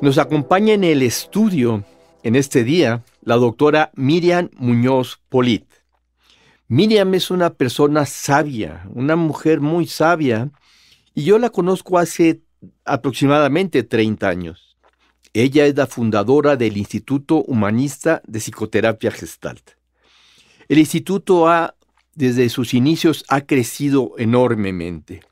Nos acompaña en el estudio en este día la doctora Miriam Muñoz Polit. Miriam es una persona sabia, una mujer muy sabia, y yo la conozco hace aproximadamente 30 años. Ella es la fundadora del Instituto Humanista de Psicoterapia Gestalt. El instituto ha, desde sus inicios, ha crecido enormemente.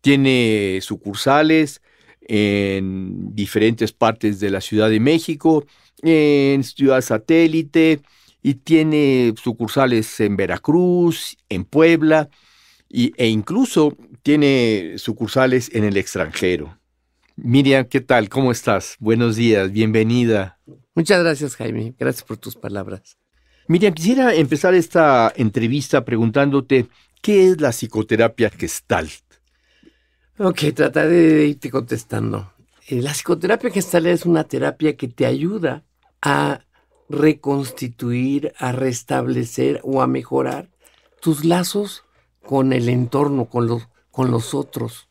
Tiene sucursales, en diferentes partes de la Ciudad de México, en Ciudad Satélite, y tiene sucursales en Veracruz, en Puebla, y, e incluso tiene sucursales en el extranjero. Miriam, ¿qué tal? ¿Cómo estás? Buenos días, bienvenida. Muchas gracias, Jaime. Gracias por tus palabras. Miriam, quisiera empezar esta entrevista preguntándote, ¿qué es la psicoterapia gestalt? Ok, trataré de irte contestando. Eh, la psicoterapia gestal es una terapia que te ayuda a reconstituir, a restablecer o a mejorar tus lazos con el entorno, con los, con los otros.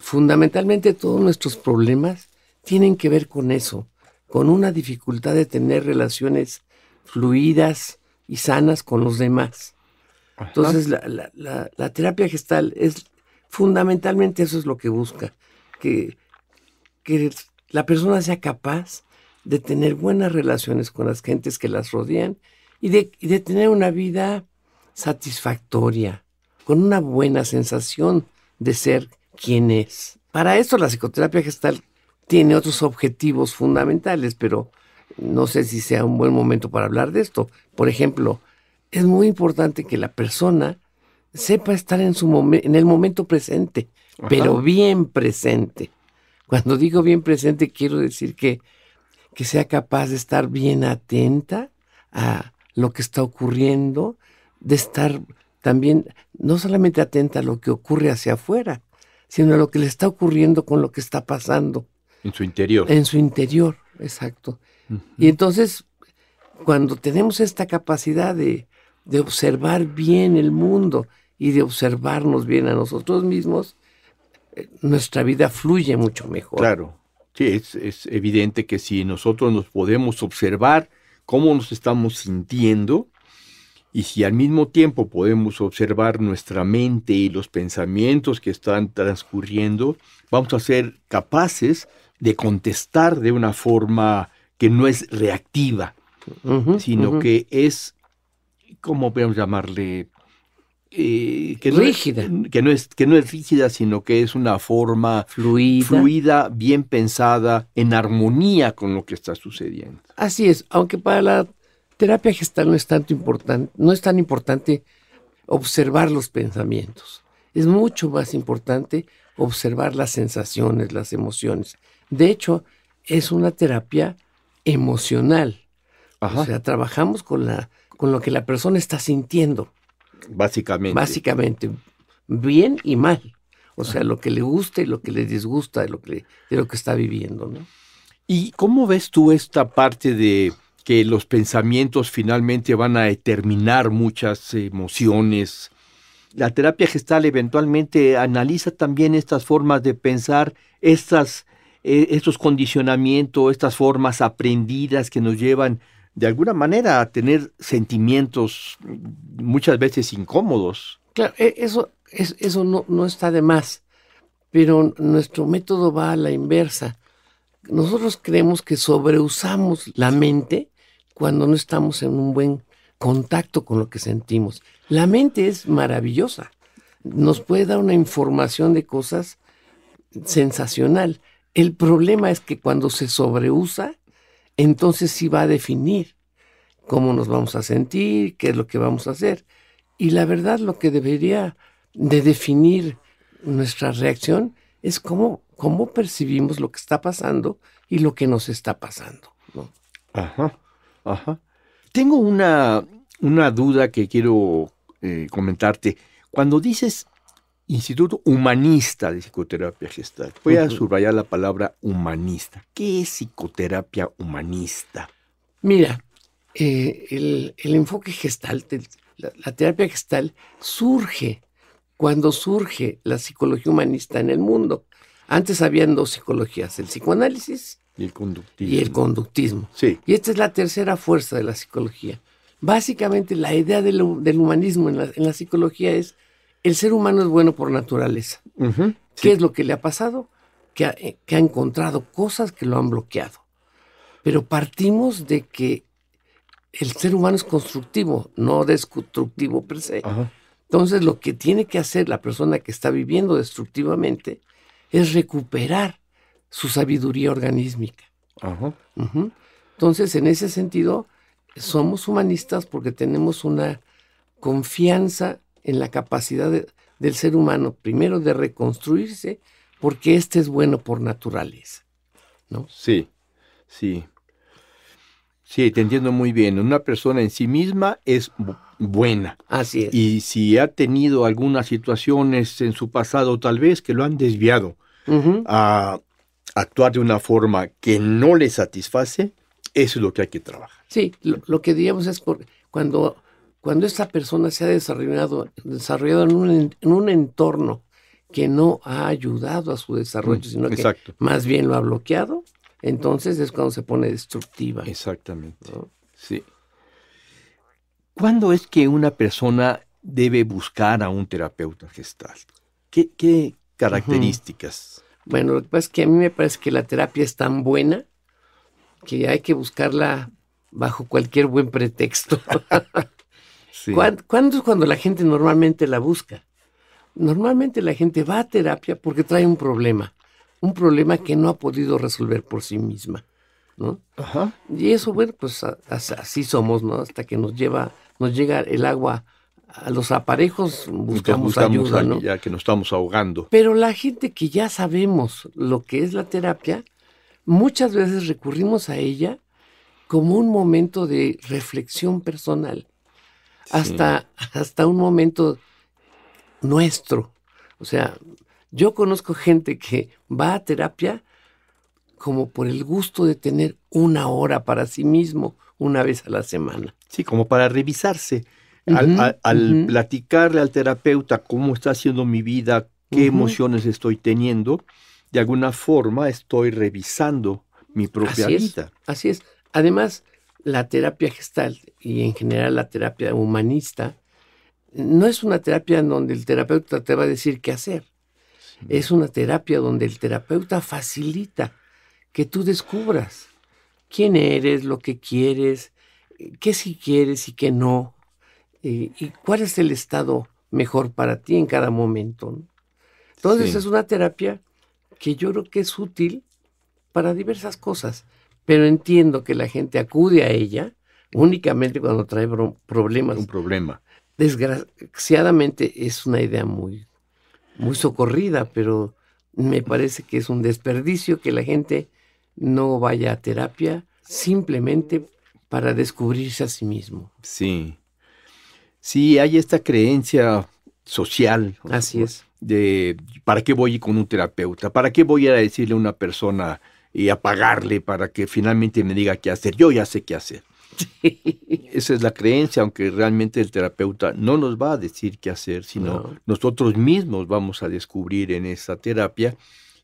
Fundamentalmente todos nuestros problemas tienen que ver con eso, con una dificultad de tener relaciones fluidas y sanas con los demás. Entonces la, la terapia gestal es Fundamentalmente eso es lo que busca, que, que la persona sea capaz de tener buenas relaciones con las gentes que las rodean y de, de tener una vida satisfactoria, con una buena sensación de ser quien es. Para esto la psicoterapia gestal tiene otros objetivos fundamentales, pero no sé si sea un buen momento para hablar de esto. Por ejemplo, es muy importante que la persona sepa estar en, su en el momento presente, pero bien presente. Cuando digo bien presente, quiero decir que, que sea capaz de estar bien atenta a lo que está ocurriendo, de estar también no solamente atenta a lo que ocurre hacia afuera, sino a lo que le está ocurriendo con lo que está pasando. En su interior. En su interior, exacto. Y entonces, cuando tenemos esta capacidad de, de observar bien el mundo y de observarnos bien a nosotros mismos, eh, nuestra vida fluye mucho mejor. Claro, sí, es, evidente que si nosotros nos podemos observar cómo nos estamos sintiendo, y si al mismo tiempo podemos observar nuestra mente y los pensamientos que están transcurriendo, vamos a ser capaces de contestar de una forma que no es reactiva, sino que es, ¿cómo podemos llamarle? Eh, que no rígida. Es, que, no es, que no es rígida, sino que es una forma fluida. fluida, bien pensada, en armonía con lo que está sucediendo. Así es, aunque para la terapia gestal no es tanto importante, no es tan importante observar los pensamientos. Es mucho más importante observar las sensaciones, las emociones. De hecho, es una terapia emocional. O sea, trabajamos con la con lo que la persona está sintiendo. Básicamente. Básicamente, bien y mal. O sea, lo que le gusta y lo que le disgusta de lo que, de lo que está viviendo, ¿no? ¿Y cómo ves tú esta parte de que los pensamientos finalmente van a determinar muchas emociones? La terapia gestal eventualmente analiza también estas formas de pensar, estas, eh, estos condicionamientos, estas formas aprendidas que nos llevan de alguna manera a tener sentimientos muchas veces incómodos. Claro, e, eso, eso no, no está de más, pero nuestro método va a la inversa. Nosotros creemos que sobreusamos la mente cuando no estamos en un buen contacto con lo que sentimos. La mente es maravillosa, nos puede dar una información de cosas sensacional. El problema es que cuando se sobreusa, entonces sí va a definir cómo nos vamos a sentir, qué es lo que vamos a hacer. Y la verdad lo que debería de definir nuestra reacción es cómo, cómo percibimos lo que está pasando y lo que nos está pasando. ¿no? Ajá, ajá. Tengo una, una duda que quiero eh, comentarte. Cuando dices Instituto Humanista de Psicoterapia Gestal, voy a subrayar la palabra humanista. ¿Qué es psicoterapia humanista? Mira, eh, el, enfoque gestal, la, la, terapia gestal, surge cuando surge la psicología humanista en el mundo. Antes habían dos psicologías, el psicoanálisis y el conductismo. Y el conductismo. Sí. Y esta es la tercera fuerza de la psicología. Básicamente la idea del, humanismo en la, psicología es el ser humano es bueno por naturaleza. ¿Qué es lo que le ha pasado? Que ha, que ha encontrado cosas que lo han bloqueado. Pero partimos de que el ser humano es constructivo, no destructivo per se. Entonces lo que tiene que hacer la persona que está viviendo destructivamente es recuperar su sabiduría organísmica. Entonces, en ese sentido, somos humanistas porque tenemos una confianza en la capacidad del ser humano, primero de reconstruirse, porque este es bueno por naturaleza. ¿no? Sí, sí. Sí, te entiendo muy bien. Una persona en sí misma es buena. Así es. Y si ha tenido algunas situaciones en su pasado, tal vez que lo han desviado a actuar de una forma que no le satisface, eso es lo que hay que trabajar. Sí, lo, que digamos es cuando, cuando esta persona se ha desarrollado, desarrollado en, un, en un entorno que no ha ayudado a su desarrollo, mm, sino que más bien lo ha bloqueado, entonces es cuando se pone destructiva. Exactamente. Sí. ¿Cuándo es que una persona debe buscar a un terapeuta gestal? ¿Qué, qué características? Bueno, lo que pasa es que a mí me parece que la terapia es tan buena que hay que buscarla bajo cualquier buen pretexto. ¿Cuándo, es cuando la gente normalmente la busca? Normalmente la gente va a terapia porque trae un problema, un problema que no ha podido resolver por sí misma, ¿no? Ajá. Y eso, bueno, pues así somos, ¿no? Hasta que nos lleva, nos llega el agua a los aparejos buscamos, ayuda, ¿no? Ya que nos estamos ahogando. Pero la gente que ya sabemos lo que es la terapia, muchas veces recurrimos a ella como un momento de reflexión personal, hasta, hasta un momento nuestro. O sea, yo conozco gente que va a terapia como por el gusto de tener una hora para sí mismo una vez a la semana. Sí, como para revisarse al, platicarle al terapeuta cómo está haciendo mi vida, qué emociones estoy teniendo, de alguna forma estoy revisando mi propia vida. así es. Además, la terapia gestal y en general la terapia humanista no es una terapia en donde el terapeuta te va a decir qué hacer. Es una terapia donde el terapeuta facilita que tú descubras quién eres, lo que quieres, qué si quieres y qué no, y, cuál es el estado mejor para ti en cada momento. Entonces es una terapia que yo creo que es útil para diversas cosas, pero entiendo que la gente acude a ella únicamente cuando trae problemas. Un problema. Desgraciadamente es una idea muy, muy socorrida, pero me parece que es un desperdicio que la gente no vaya a terapia simplemente para descubrirse a sí mismo. Sí. Sí, hay esta creencia social. Así es. De ¿para qué voy con un terapeuta? ¿Para qué voy a decirle a una persona y a pagarle para que finalmente me diga qué hacer? Yo ya sé qué hacer. Esa es la creencia, aunque realmente el terapeuta no nos va a decir qué hacer, sino nosotros mismos vamos a descubrir en esa terapia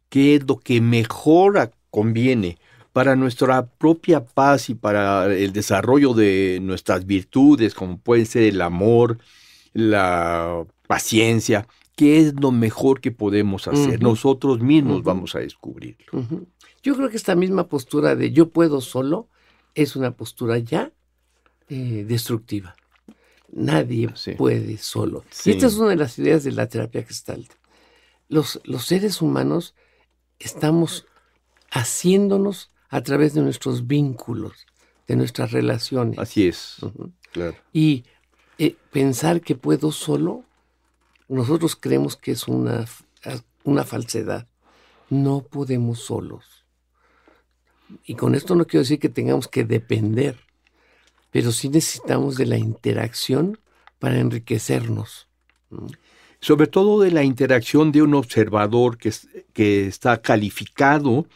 qué es lo que mejor conviene para nuestra propia paz y para el desarrollo de nuestras virtudes, como puede ser el amor, la paciencia, qué es lo mejor que podemos hacer. Nosotros mismos vamos a descubrirlo. Yo creo que esta misma postura de yo puedo solo es una postura ya eh, destructiva. Nadie puede solo. Y esta es una de las ideas de la terapia gestalt. Los, los seres humanos estamos haciéndonos a través de nuestros vínculos, de nuestras relaciones. Así es, claro. Y eh, pensar que puedo solo, nosotros creemos que es una, una falsedad. no podemos solos. Y con esto no quiero decir que tengamos que depender, pero sí necesitamos de la interacción para enriquecernos. Sobre todo de la interacción de un observador que, que está calificado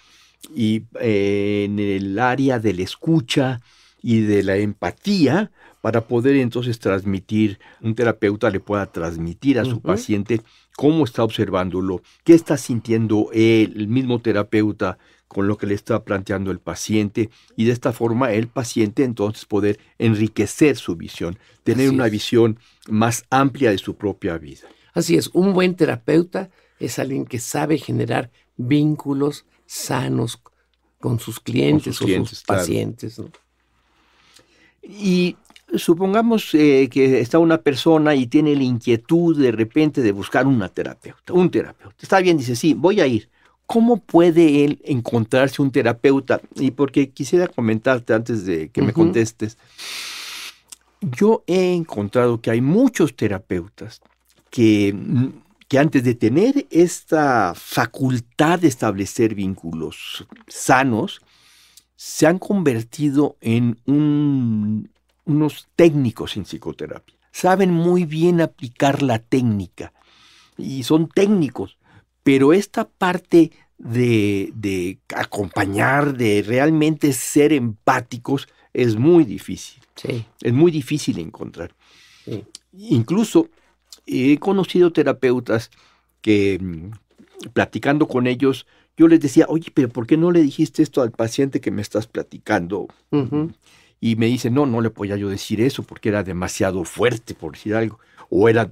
y eh, en el área de la escucha y de la empatía para poder entonces transmitir, un terapeuta le pueda transmitir a su paciente cómo está observándolo, qué está sintiendo el mismo terapeuta con lo que le está planteando el paciente y de esta forma el paciente entonces poder enriquecer su visión, tener una visión más amplia de su propia vida. Así es, un buen terapeuta es alguien que sabe generar vínculos sanos con sus clientes o sus pacientes. Y supongamos eh, que está una persona y tiene la inquietud de repente de buscar una terapeuta, un terapeuta. Está bien, dice, sí, voy a ir. ¿Cómo puede él encontrarse un terapeuta? Y porque quisiera comentarte antes de que me contestes, yo he encontrado que hay muchos terapeutas que, que antes de tener esta facultad de establecer vínculos sanos, se han convertido en un unos técnicos en psicoterapia. Saben muy bien aplicar la técnica y son técnicos, pero esta parte de, acompañar, de realmente ser empáticos, es muy difícil. Sí. Es muy difícil encontrar. Incluso he conocido terapeutas que mm, platicando con ellos, yo les decía, oye, pero ¿por qué no le dijiste esto al paciente que me estás platicando? y me dice, no, no le podía yo decir eso porque era demasiado fuerte, por decir algo, o era,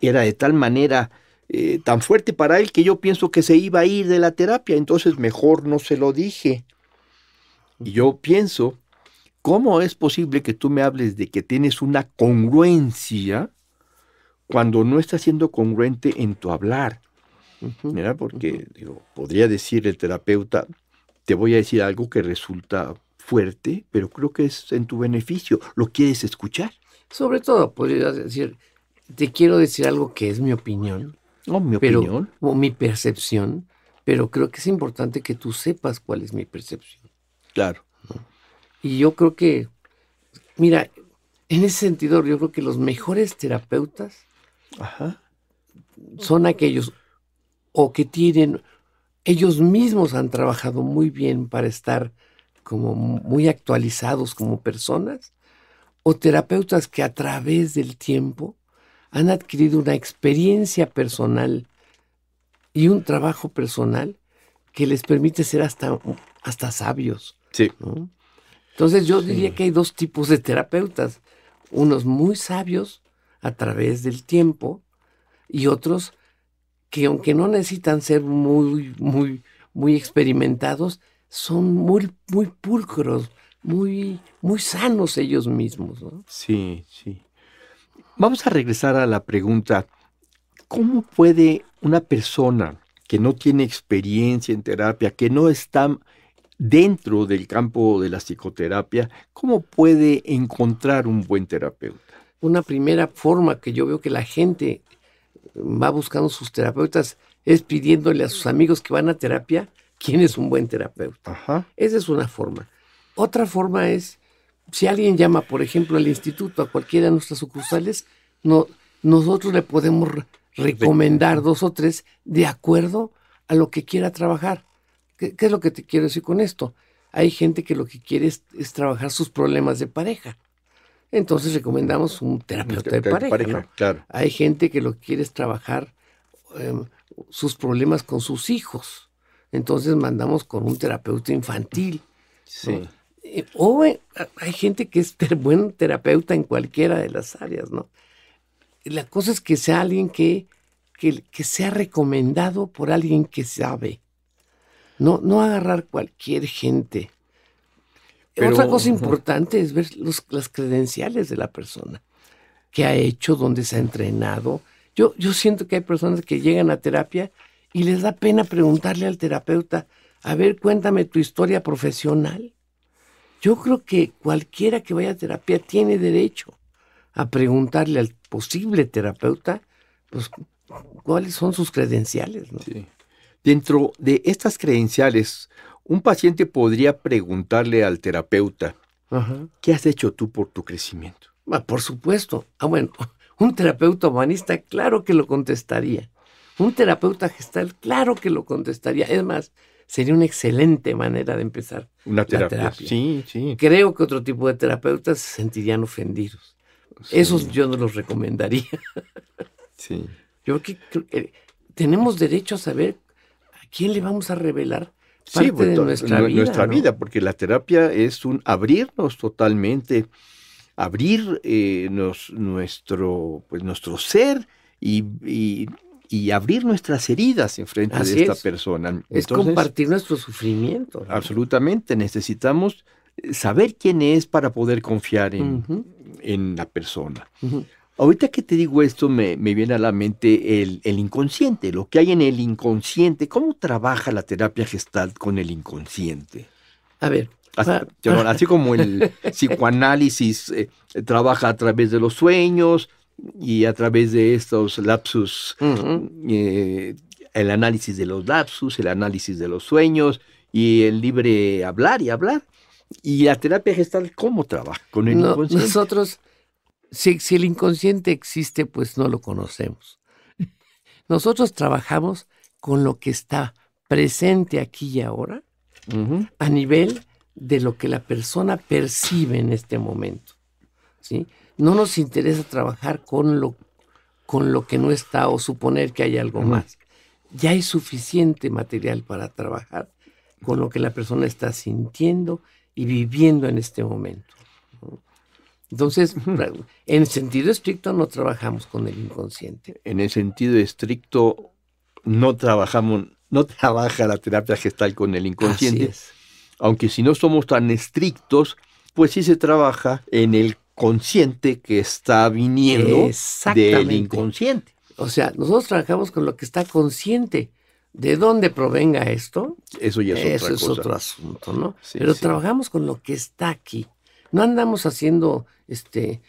era de tal manera eh, tan fuerte para él que yo pienso que se iba a ir de la terapia, entonces mejor no se lo dije. Y yo pienso, ¿cómo es posible que tú me hables de que tienes una congruencia cuando no estás siendo congruente en tu hablar? Porque digo, podría decir el terapeuta, te voy a decir algo que resulta fuerte, pero creo que es en tu beneficio. ¿Lo quieres escuchar? Sobre todo, podría decir, te quiero decir algo que es mi opinión. Oh, mi opinión. O mi percepción, pero creo que es importante que tú sepas cuál es mi percepción. Claro. Y yo creo que, mira, en ese sentido, yo creo que los mejores terapeutas son aquellos o que tienen, ellos mismos han trabajado muy bien para estar como muy actualizados como personas, o terapeutas que a través del tiempo han adquirido una experiencia personal y un trabajo personal que les permite ser hasta, hasta sabios. Sí. Entonces yo diría que hay dos tipos de terapeutas, unos muy sabios a través del tiempo y otros que aunque no necesitan ser muy, muy, muy experimentados, son muy, muy pulcros, muy, muy sanos ellos mismos. Sí, sí. Vamos a regresar a la pregunta, ¿cómo puede una persona que no tiene experiencia en terapia, que no está dentro del campo de la psicoterapia, cómo puede encontrar un buen terapeuta? Una primera forma que yo veo que la gente va buscando sus terapeutas es pidiéndole a sus amigos que van a terapia quién es un buen terapeuta. Esa es una forma. Otra forma es, si alguien llama, por ejemplo, al instituto, a cualquiera de nuestras sucursales, no, nosotros le podemos recomendar dos o tres de acuerdo a lo que quiera trabajar. ¿Qué, es lo que te quiero decir con esto? Hay gente que lo que quiere es, trabajar sus problemas de pareja. Entonces recomendamos un terapeuta de, pareja. Hay gente que lo que quiere es trabajar em, sus problemas con sus hijos entonces mandamos con un terapeuta infantil. Sí. Eh, o eh, hay gente que es buen terapeuta en cualquiera de las áreas, ¿no? La cosa es que sea alguien que, que, sea recomendado por alguien que sabe. No, no agarrar cualquier gente. Otra cosa importante es ver las credenciales de la persona. ¿Qué ha hecho? ¿Dónde se ha entrenado? Yo, yo siento que hay personas que llegan a terapia y les da pena preguntarle al terapeuta, a ver, cuéntame tu historia profesional. Yo creo que cualquiera que vaya a terapia tiene derecho a preguntarle al posible terapeuta, pues, cuáles son sus credenciales. ¿no? Sí. Dentro de estas credenciales, un paciente podría preguntarle al terapeuta, ¿qué has hecho tú por tu crecimiento? Ah, por supuesto. Ah, bueno, un terapeuta humanista, claro que lo contestaría. Un terapeuta gestal, claro que lo contestaría. Es más, sería una excelente manera de empezar una terapia. Sí, sí. Creo que otro tipo de terapeutas se sentirían ofendidos. Esos yo no los recomendaría. sí. Yo creo que eh, tenemos derecho a saber a quién le vamos a revelar parte pues, de nuestra vida. Nuestra vida, porque la terapia es un abrirnos totalmente, abrir eh, nuestro, pues, nuestro ser y, abrir nuestras heridas en frente de esta persona. es compartir nuestro sufrimiento. Absolutamente, necesitamos saber quién es para poder confiar en, en la persona. Ahorita que te digo esto, me, viene a la mente el, inconsciente, lo que hay en el inconsciente. ¿Cómo trabaja la terapia gestal con el inconsciente? A ver. Así, como el psicoanálisis eh, trabaja a través de los sueños y a través de estos lapsus, eh, el análisis de los lapsus, el análisis de los sueños y el libre hablar y hablar. ¿Y la terapia gestal cómo trabaja con el inconsciente? Nosotros si, el inconsciente existe, pues no lo conocemos. Nosotros trabajamos con lo que está presente aquí y ahora a nivel de lo que la persona percibe en este momento. ¿sí? No nos interesa trabajar con lo, con lo que no está o suponer que hay algo más. Ya hay suficiente material para trabajar con lo que la persona está sintiendo y viviendo en este momento. Entonces, en sentido estricto no trabajamos con el inconsciente. En el sentido estricto no trabajamos, no trabaja la terapia gestal con el inconsciente. Aunque si no somos tan estrictos, pues sí se trabaja en el consciente que está viniendo del inconsciente. O sea, nosotros trabajamos con lo que está consciente. ¿De dónde provenga esto? Eso ya es, Eso es otro asunto, ¿no? Pero trabajamos con lo que está aquí. No andamos haciendo este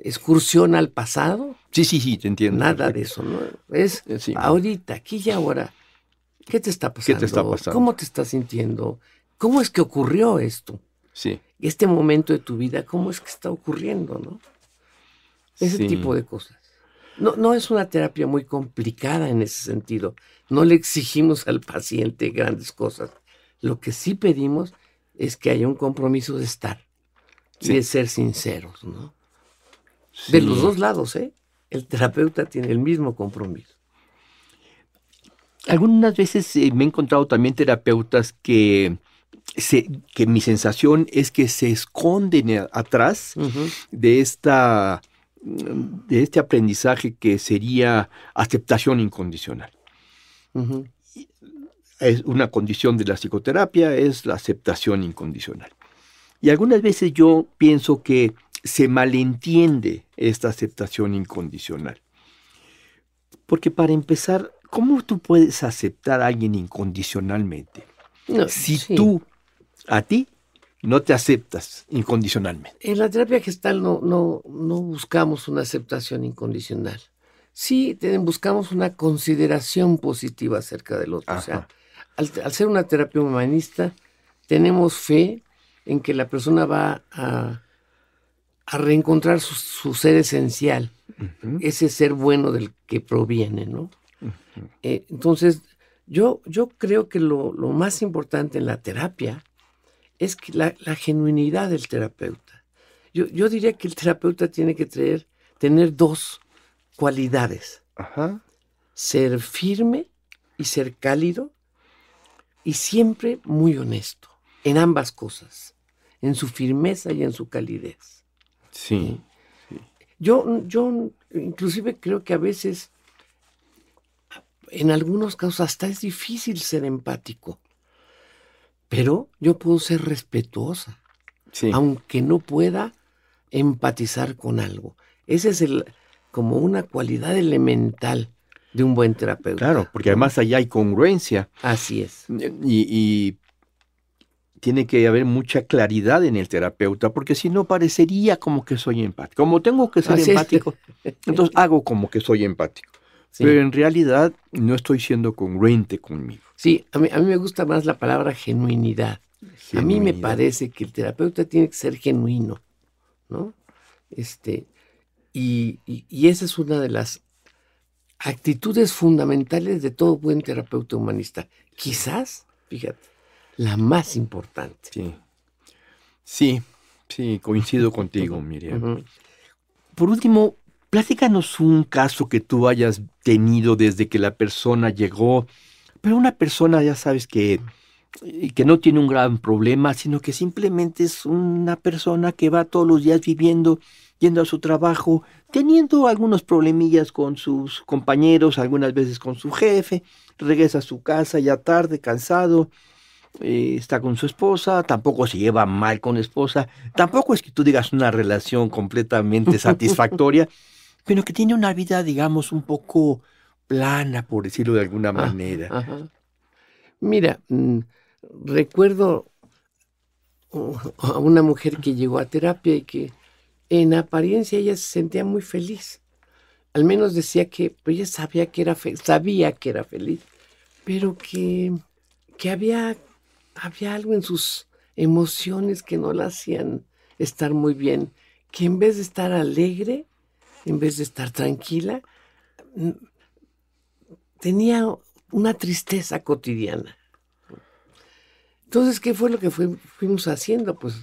excursión al pasado. Sí, sí, sí, te entiendo. Nada de eso, ¿no? Es eh, ahorita, aquí y ahora. ¿Qué te está pasando? ¿Qué te está pasando? ¿Cómo te estás sintiendo? ¿Cómo es que ocurrió esto? Sí. Este momento de tu vida, ¿cómo es que está ocurriendo, no? Ese tipo de cosas. No, no es una terapia muy complicada en ese sentido. No le exigimos al paciente grandes cosas. Lo que sí pedimos es que haya un compromiso de estar y de ser sinceros, ¿no? De los dos lados, ¿eh? El terapeuta tiene el mismo compromiso. Algunas veces eh, me he encontrado también terapeutas que, se, que mi sensación es que se esconden atrás de esta de este aprendizaje que sería aceptación incondicional. Es una condición de la psicoterapia, es la aceptación incondicional. Y algunas veces yo pienso que se malentiende esta aceptación incondicional. Porque para empezar, ¿cómo tú puedes aceptar a alguien incondicionalmente? si tú, a ti, no te aceptas incondicionalmente. En la terapia gestal no, no, no buscamos una aceptación incondicional. Sí, buscamos una consideración positiva acerca del otro. O sea, al, al, ser una terapia humanista, tenemos fe en que la persona va a, reencontrar su, ser esencial, ese ser bueno del que proviene, ¿no? Eh, entonces, yo, yo creo que lo, más importante en la terapia es que la, genuinidad del terapeuta. Yo, yo, diría que el terapeuta tiene que tener, tener dos cualidades. Ser firme y ser cálido y siempre muy honesto en ambas cosas en su firmeza y en su calidez. Sí. Yo, yo inclusive creo que a veces, en algunos casos, hasta es difícil ser empático. Pero yo puedo ser respetuosa, aunque no pueda empatizar con algo. Esa es el, como una cualidad elemental de un buen terapeuta. Claro, porque además allá hay congruencia. Así es. y tiene que haber mucha claridad en el terapeuta, porque si no parecería como que soy empático. Como tengo que ser empático, entonces hago como que soy empático. Pero en realidad no estoy siendo congruente conmigo. Sí, a mí, a mí me gusta más la palabra genuinidad. A mí me parece que el terapeuta tiene que ser genuino, ¿no? Este, y, y, esa es una de las actitudes fundamentales de todo buen terapeuta humanista. Quizás, fíjate, la más importante. Sí, sí, sí coincido contigo, Miriam. Por último, platícanos un caso que tú hayas tenido desde que la persona llegó, pero una persona, ya sabes, que, que no tiene un gran problema, sino que simplemente es una persona que va todos los días viviendo, yendo a su trabajo, teniendo algunos problemillas con sus compañeros, algunas veces con su jefe, regresa a su casa ya tarde, cansado, eh, está con su esposa, tampoco se lleva mal con la esposa, tampoco es que tú digas una relación completamente satisfactoria, pero que tiene una vida, digamos, un poco plana, por decirlo de alguna ah, manera. Mira, mm, recuerdo a una mujer que llegó a terapia y que en apariencia ella se sentía muy feliz. Al menos decía que pues, ella sabía que era sabía que era feliz, pero que, que había, había algo en sus emociones que no la hacían estar muy bien, que en vez de estar alegre, en vez de estar tranquila, tenía una tristeza cotidiana. Entonces, ¿qué fue lo que fuimos haciendo? Pues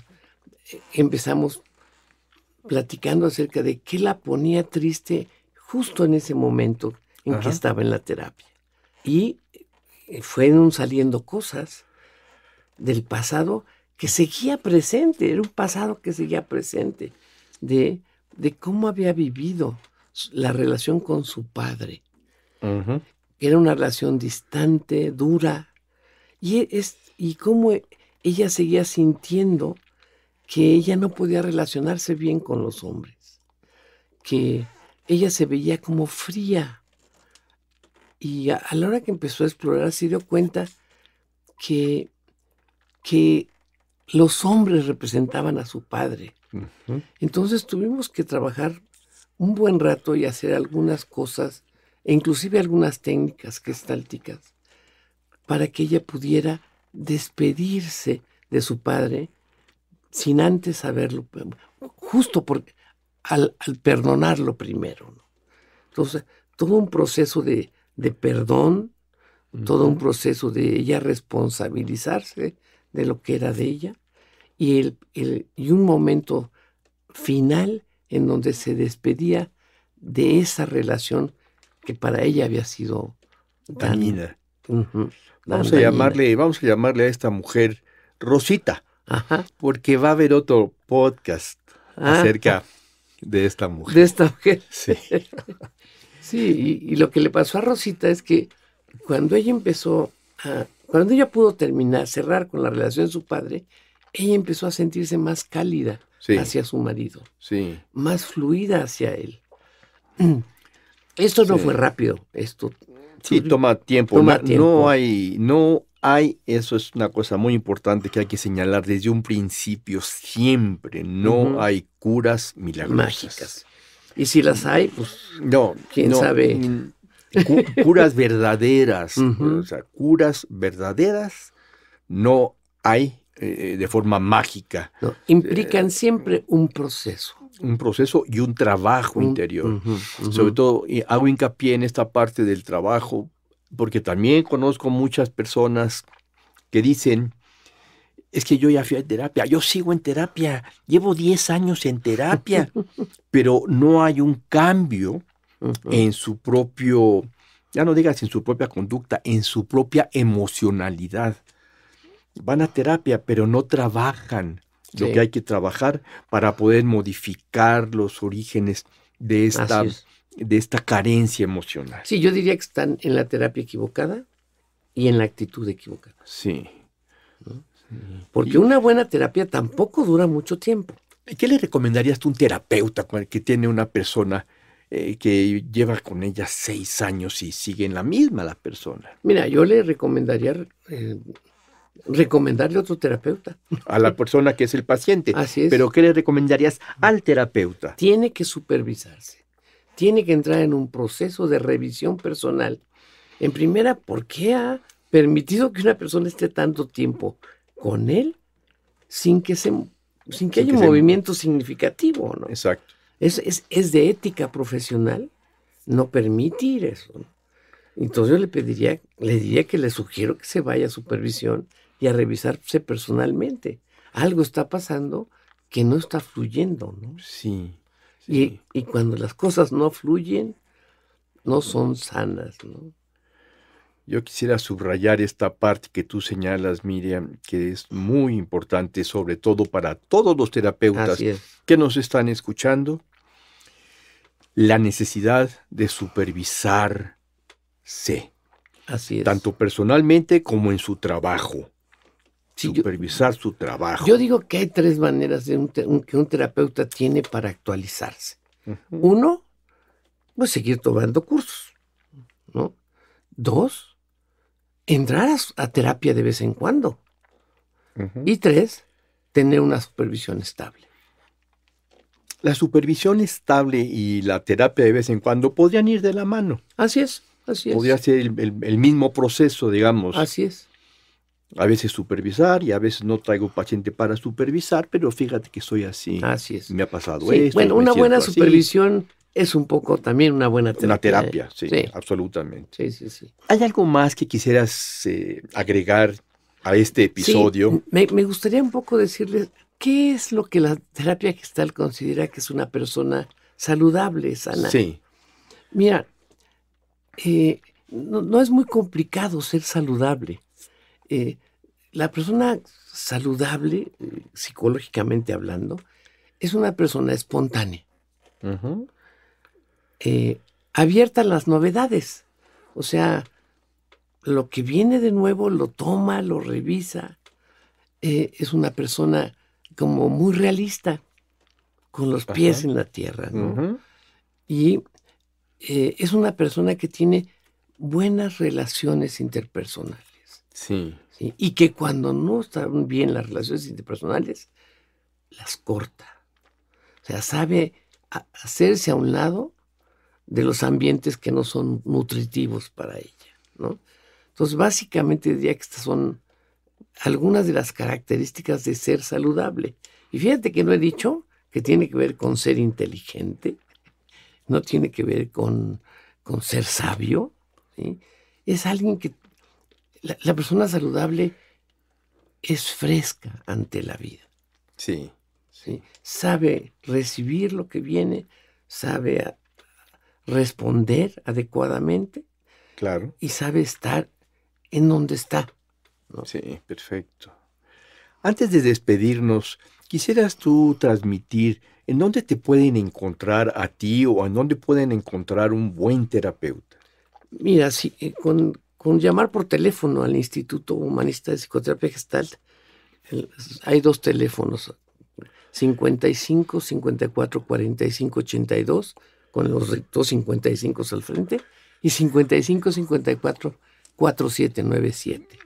eh, empezamos platicando acerca de qué la ponía triste justo en ese momento en que estaba en la terapia. Y eh, fueron saliendo cosas del pasado que seguía presente, era un pasado que seguía presente, de de cómo había vivido la relación con su padre. Era una relación distante, dura, y, es, y cómo ella seguía sintiendo que ella no podía relacionarse bien con los hombres, que ella se veía como fría. Y a, la hora que empezó a explorar se dio cuenta que, que los hombres representaban a su padre entonces tuvimos que trabajar un buen rato y hacer algunas cosas, e inclusive algunas técnicas gestálticas, para que ella pudiera despedirse de su padre sin antes saberlo, justo por, al, perdonarlo primero. Entonces, todo un proceso de, perdón, todo un proceso de ella responsabilizarse de lo que era de ella, y, el, y un momento final en donde se despedía de esa relación que para ella había sido dañina. vamos a llamarle, vamos a llamarle a esta mujer Rosita, porque va a haber otro podcast ah. acerca de esta mujer. De esta mujer. Sí. sí, y, lo que le pasó a Rosita es que cuando ella empezó a, cuando ella pudo terminar, cerrar con la relación de su padre, ella empezó a sentirse más cálida hacia su marido, sí. más fluida hacia él. Esto no fue rápido, esto sí toma tiempo. no, tiempo. No hay, no hay, eso es una cosa muy importante que hay que señalar desde un principio siempre. No hay curas milagrosas. Mágicas. Y si las hay, pues no, quién sabe. curas verdaderas, o sea, curas verdaderas no hay eh, de forma mágica. implican siempre un proceso. Un proceso y un trabajo interior. Sobre todo, hago hincapié en esta parte del trabajo, porque también conozco muchas personas que dicen, es que yo ya fui a terapia, yo sigo en terapia, llevo 10 años en terapia, pero no hay un cambio en su propio, ya no digas en su propia conducta, en su propia emocionalidad van a terapia, pero no trabajan lo que hay que trabajar para poder modificar los orígenes de esta, de esta carencia emocional. Sí, yo diría que están en la terapia equivocada y en la actitud equivocada. Sí. Porque una buena terapia tampoco dura mucho tiempo. ¿Qué le recomendarías tú a un terapeuta que tiene una persona eh, que lleva con ella seis años y sigue en la misma la persona? Mira, yo le recomendaría eh, recomendarle a otro terapeuta. A la persona que es el paciente. Así es. Pero ¿qué le recomendarías al terapeuta? Tiene que supervisarse. tiene que entrar en un proceso de revisión personal. En primera, ¿por qué ha permitido que una persona esté tanto tiempo con él sin que, se, sin que haya un movimiento significativo? ¿no? Exacto. Es, es, es, de ética profesional no permitir eso. Entonces yo le pediría, le diría que le sugiero que se vaya a supervisión y a revisarse personalmente. Algo está pasando que no está fluyendo, ¿no? Sí. Y, y, cuando las cosas no fluyen, no son sanas, ¿no? Yo quisiera subrayar esta parte que tú señalas, Miriam, que es muy importante, sobre todo para todos los terapeutas que nos están escuchando, la necesidad de supervisarse. Así es. Tanto personalmente como en su trabajo. Supervisar su trabajo. Yo digo que hay tres maneras de que un terapeuta tiene para actualizarse. Uno, pues seguir tomando cursos. ¿no? Dos, entrar a, terapia de vez en cuando. Y tres, tener una supervisión estable. La supervisión estable y la terapia de vez en cuando podrían ir de la mano. Así es, así es. Podría ser el, mismo proceso, digamos. Así es. A veces supervisar y a veces no traigo paciente para supervisar, pero fíjate que soy así. Así es. Me ha pasado esto. Bueno, una buena supervisión es un poco también una buena terapia. Una terapia, sí, absolutamente. Sí, sí, sí. ¿Hay algo más que quisieras eh, agregar a este episodio? me, me gustaría un poco decirles ¿Qué es lo que la terapia gestal considera que es una persona saludable, sana? Sí. Mira, eh, no, es muy complicado ser saludable. Eh, la persona saludable, eh, psicológicamente hablando, es una persona espontánea, abierta a las novedades. O sea, lo que viene de nuevo lo toma, lo revisa. es una persona como muy realista, con los pies en la tierra, ¿no? Y eh, es una persona que tiene buenas relaciones interpersonales. Sí. Y que cuando no están bien las relaciones interpersonales, las corta. O sea, sabe hacerse a un lado de los ambientes que no son nutritivos para ella, ¿no? Entonces, básicamente diría que estas son algunas de las características de ser saludable. Y fíjate que no he dicho que tiene que ver con ser inteligente, no tiene que ver con, con ser sabio. Es alguien que la, persona saludable es fresca ante la vida. Sí. ¿sí? Sabe recibir lo que viene, sabe responder adecuadamente. Claro. Y sabe estar en donde está. Sí, perfecto. Antes de despedirnos, quisieras tú transmitir en dónde te pueden encontrar a ti o en dónde pueden encontrar un buen terapeuta. Mira, sí, eh, con, llamar por teléfono al Instituto Humanista de Psicoterapia Gestalt, hay dos teléfonos, 55 54 45 82, con los dos 55 al frente, y 55 54 4797.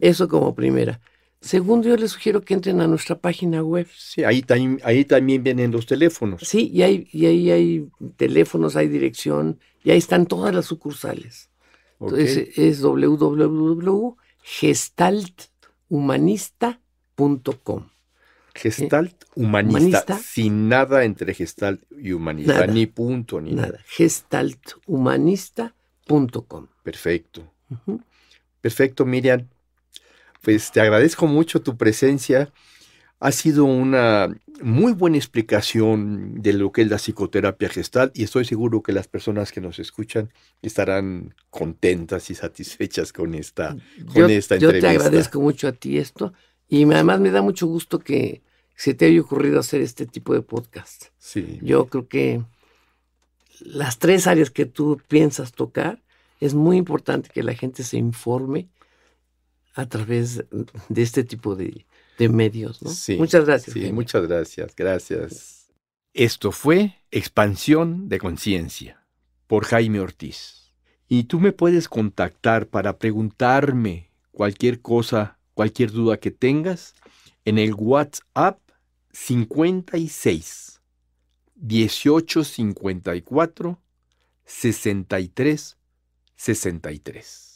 Eso como primera. Segundo, yo les sugiero que entren a nuestra página web. Sí, ahí, ahí también vienen los teléfonos. Sí, y, hay, y ahí hay teléfonos, hay dirección, y ahí están todas las sucursales. Entonces es www.gestalthumanista.com. Gestalt humanista, sin nada entre gestalt y humanista, ni punto ni nada. nada. Gestalthumanista.com. Perfecto. Perfecto, Miriam. Pues te agradezco mucho tu presencia. Ha sido una muy buena explicación de lo que es la psicoterapia gestal y estoy seguro que las personas que nos escuchan estarán contentas y satisfechas con esta, con esta entrevista. Yo te agradezco mucho a ti esto y además me da mucho gusto que se te haya ocurrido hacer este tipo de podcast. Sí. Yo creo que las tres áreas que tú piensas tocar es muy importante que la gente se informe a través de este tipo de, medios. ¿no? muchas gracias. Sí, muchas gracias, gracias. Esto fue Expansión de Conciencia por Jaime Ortiz. Y tú me puedes contactar para preguntarme cualquier cosa, cualquier duda que tengas en el WhatsApp 56 1854 63 63.